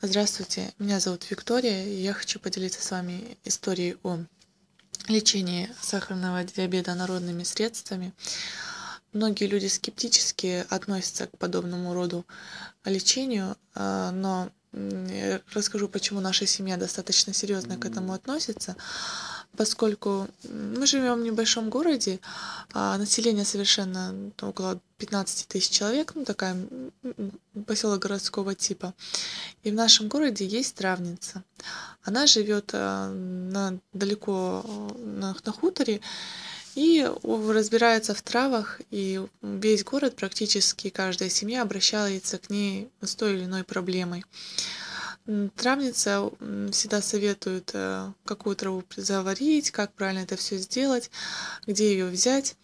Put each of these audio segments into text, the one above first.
Здравствуйте, меня зовут Виктория, и я хочу поделиться с вами историей о лечении сахарного диабета народными средствами. Многие люди скептически относятся к подобному роду лечению, а, но расскажу, почему наша семья достаточно серьезно к этому относится поскольку мы живем в небольшом городе, а население совершенно около 15 тысяч человек, ну такая поселок городского типа. И в нашем городе есть травница. Она живет э, на, далеко на, на хуторе и разбирается в травах, и весь город, практически каждая семья обращается к ней с той или иной проблемой. Травница всегда советует, э, какую траву заварить, как правильно это все сделать, где ее взять.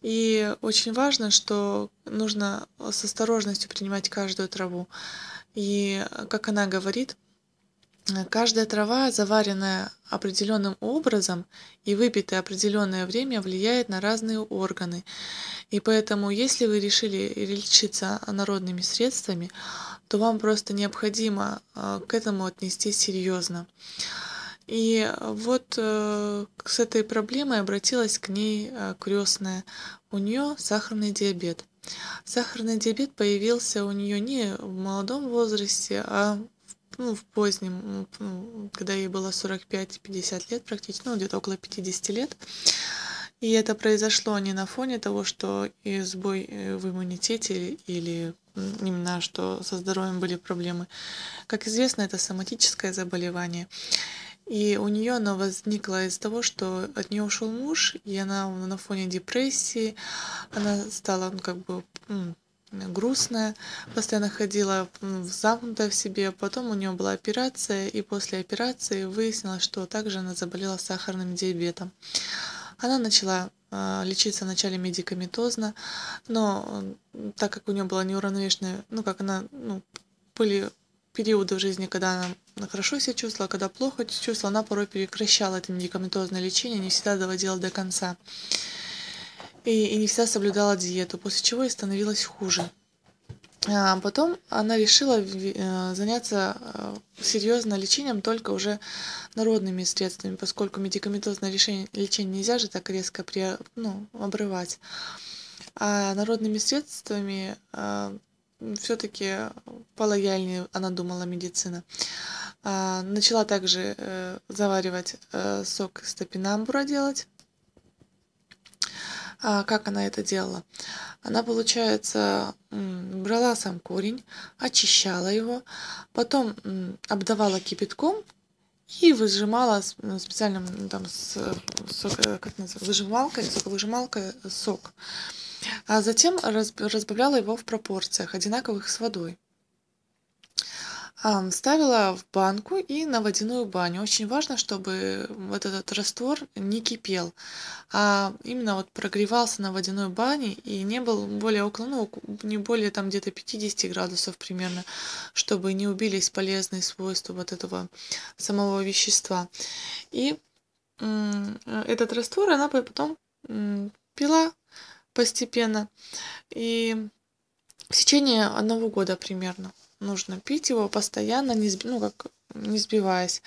И очень важно, что нужно с осторожностью принимать каждую траву. И, как она говорит, каждая трава, заваренная определенным образом и выпитая определенное время, влияет на разные органы. И поэтому, если вы решили лечиться народными средствами, то вам просто необходимо а, к этому отнести серьезно. И вот э, с этой проблемой обратилась к ней э, крестная. У нее сахарный диабет. Сахарный диабет появился у нее не в молодом возрасте, а ну, в позднем, ну, когда ей было 45-50 лет практически, ну, где-то около 50 лет. И это произошло не на фоне того, что и сбой э, в иммунитете или именно что со здоровьем были проблемы. Как известно, это соматическое заболевание. И у нее оно возникло из того, что от нее ушел муж, и она на фоне депрессии, она стала ну, как бы грустная, постоянно ходила замкнутая в себе. Потом у нее была операция, и после операции выяснилось, что также она заболела сахарным диабетом. Она начала а, лечиться вначале медикаментозно, но так как у нее была неуравновешенная, ну, как она, ну, были периоды в жизни, когда она хорошо себя чувствовала, когда плохо чувствовала, она порой прекращала это медикаментозное лечение, не всегда доводила до конца. И, и не всегда соблюдала диету, после чего ей становилось хуже. А потом она решила э, заняться э, серьезно лечением только уже народными средствами, поскольку медикаментозное лечение, лечение нельзя же так резко при, ну, обрывать. А народными средствами э, все-таки полояльнее, она думала, медицина. А, начала также заваривать сок стопинамбура делать а как она это делала? Она, получается, брала сам корень, очищала его, потом обдавала кипятком и выжимала специальным там с, сок, э, как называется, выжималкой, соковыжималкой сок. А затем разбавляла его в пропорциях, одинаковых с водой. Ставила в банку и на водяную баню. Очень важно, чтобы вот этот раствор не кипел, а именно вот прогревался на водяной бане и не был более около, ну, не более там где-то 50 градусов примерно, чтобы не убились полезные свойства вот этого самого вещества. И этот раствор она потом пила постепенно и в течение одного года примерно нужно пить его постоянно, не, ну, как, не сбиваясь.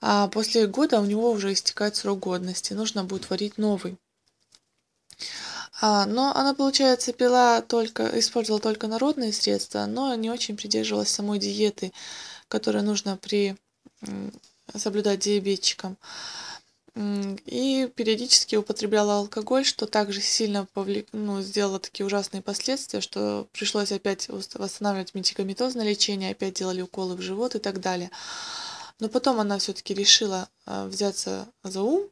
А после года у него уже истекает срок годности, нужно будет варить новый. А, но она, получается, пила только, использовала только народные средства, но не очень придерживалась самой диеты, которую нужно при соблюдать диабетчикам и периодически употребляла алкоголь, что также сильно повлек... ну, сделало такие ужасные последствия, что пришлось опять восстанавливать медикаментозное лечение, опять делали уколы в живот и так далее. Но потом она все-таки решила а, взяться за ум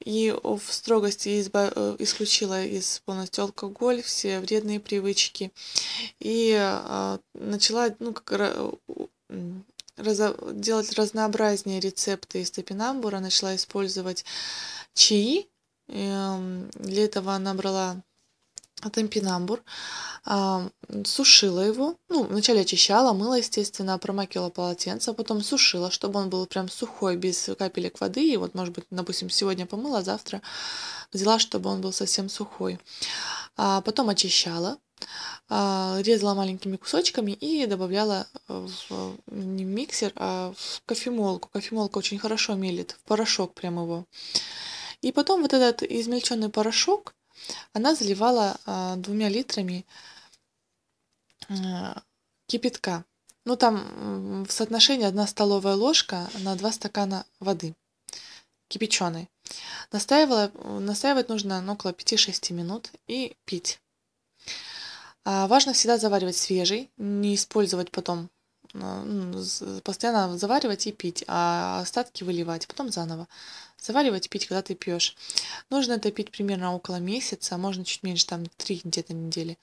и в строгости изба... Э, исключила из полностью алкоголь, все вредные привычки и а, начала ну, как делать разнообразнее рецепты из топинамбура, начала использовать чаи. Эм, для этого она брала топинамбур, сушила его, ну, вначале очищала, мыла, естественно, промакивала полотенце, а потом сушила, чтобы он был прям сухой, без капелек воды, и вот, может быть, допустим, сегодня помыла, завтра взяла, чтобы он был совсем сухой. А потом очищала, резала маленькими кусочками и добавляла в не в миксер, а в кофемолку. Кофемолка очень хорошо мелит, в порошок прям его. И потом вот этот измельченный порошок она заливала а, двумя литрами а, кипятка. Ну, там в соотношении одна столовая ложка на два стакана воды кипяченой. Настаивала, настаивать нужно ну, около 5-6 минут и пить. А важно всегда заваривать свежий, не использовать потом, ну, постоянно заваривать и пить, а остатки выливать, потом заново. Заваривать, пить, когда ты пьешь. Нужно это пить примерно около месяца, можно чуть меньше, там, 3 где-то недели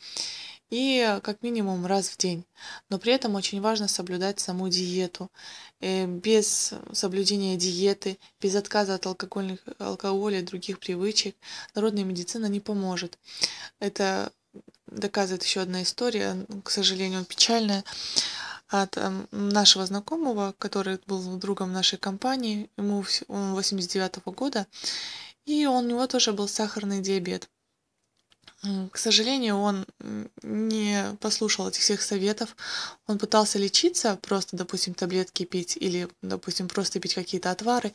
и как минимум раз в день. Но при этом очень важно соблюдать саму диету. Э, без соблюдения диеты, без отказа от алкогольных, алкоголя и других привычек народная медицина не поможет. Это доказывает еще одна история, к сожалению, печальная, от эм, нашего знакомого, который был другом нашей компании, ему он 89 -го года, и у него тоже был сахарный диабет. К сожалению, он не послушал этих всех советов. Он пытался лечиться, просто, допустим, таблетки пить или, допустим, просто пить какие-то отвары,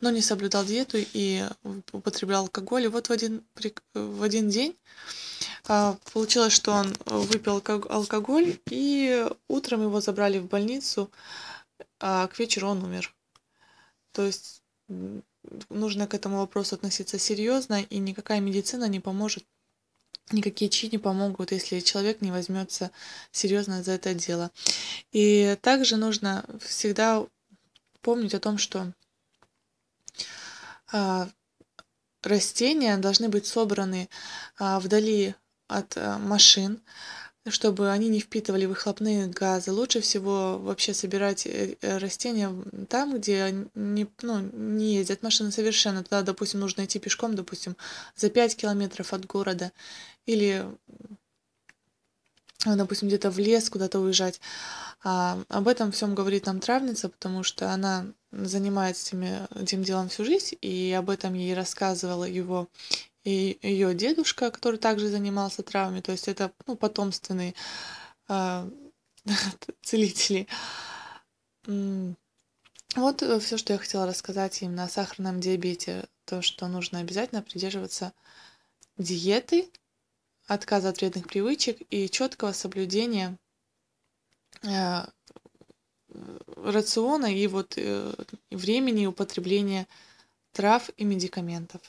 но не соблюдал диету и употреблял алкоголь. И вот в один, в один день получилось, что он выпил алкоголь, и утром его забрали в больницу, а к вечеру он умер. То есть нужно к этому вопросу относиться серьезно, и никакая медицина не поможет никакие чьи не помогут, если человек не возьмется серьезно за это дело. И также нужно всегда помнить о том, что а, растения должны быть собраны а, вдали от а, машин, чтобы они не впитывали выхлопные газы. Лучше всего вообще собирать э, э, растения там, где не, ну, не ездят машины совершенно. Тогда, допустим, нужно идти пешком, допустим, за 5 километров от города или, допустим, где-то в лес куда-то уезжать. А, об этом всем говорит нам травница, потому что она занимается этими, этим делом всю жизнь, и об этом ей рассказывала его и ее дедушка, который также занимался травами, то есть это ну, потомственные э, целители. Вот все, что я хотела рассказать им на сахарном диабете. То, что нужно обязательно придерживаться диеты, отказа от вредных привычек и четкого соблюдения э, рациона и вот э, времени употребления трав и медикаментов.